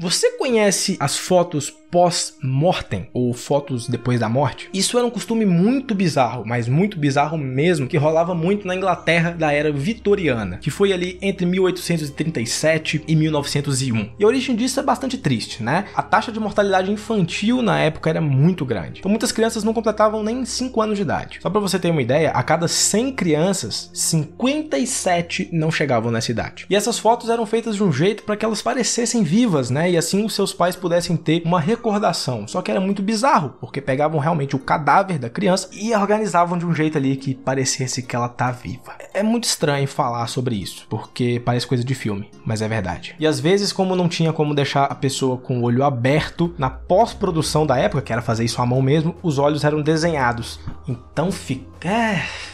Você conhece as fotos pós-mortem ou fotos depois da morte? Isso era um costume muito bizarro, mas muito bizarro mesmo, que rolava muito na Inglaterra da era vitoriana, que foi ali entre 1837 e 1901. E a origem disso é bastante triste, né? A taxa de mortalidade infantil na época era muito grande. Então muitas crianças não completavam nem 5 anos de idade. Só para você ter uma ideia, a cada 100 crianças, 57 não chegavam nessa idade. E essas fotos eram feitas de um jeito para que elas parecessem vivas, né? E assim os seus pais pudessem ter uma recordação. Só que era muito bizarro, porque pegavam realmente o cadáver da criança e organizavam de um jeito ali que parecesse que ela tá viva. É muito estranho falar sobre isso, porque parece coisa de filme, mas é verdade. E às vezes, como não tinha como deixar a pessoa com o olho aberto, na pós-produção da época, que era fazer isso à mão mesmo, os olhos eram desenhados. Então fica. É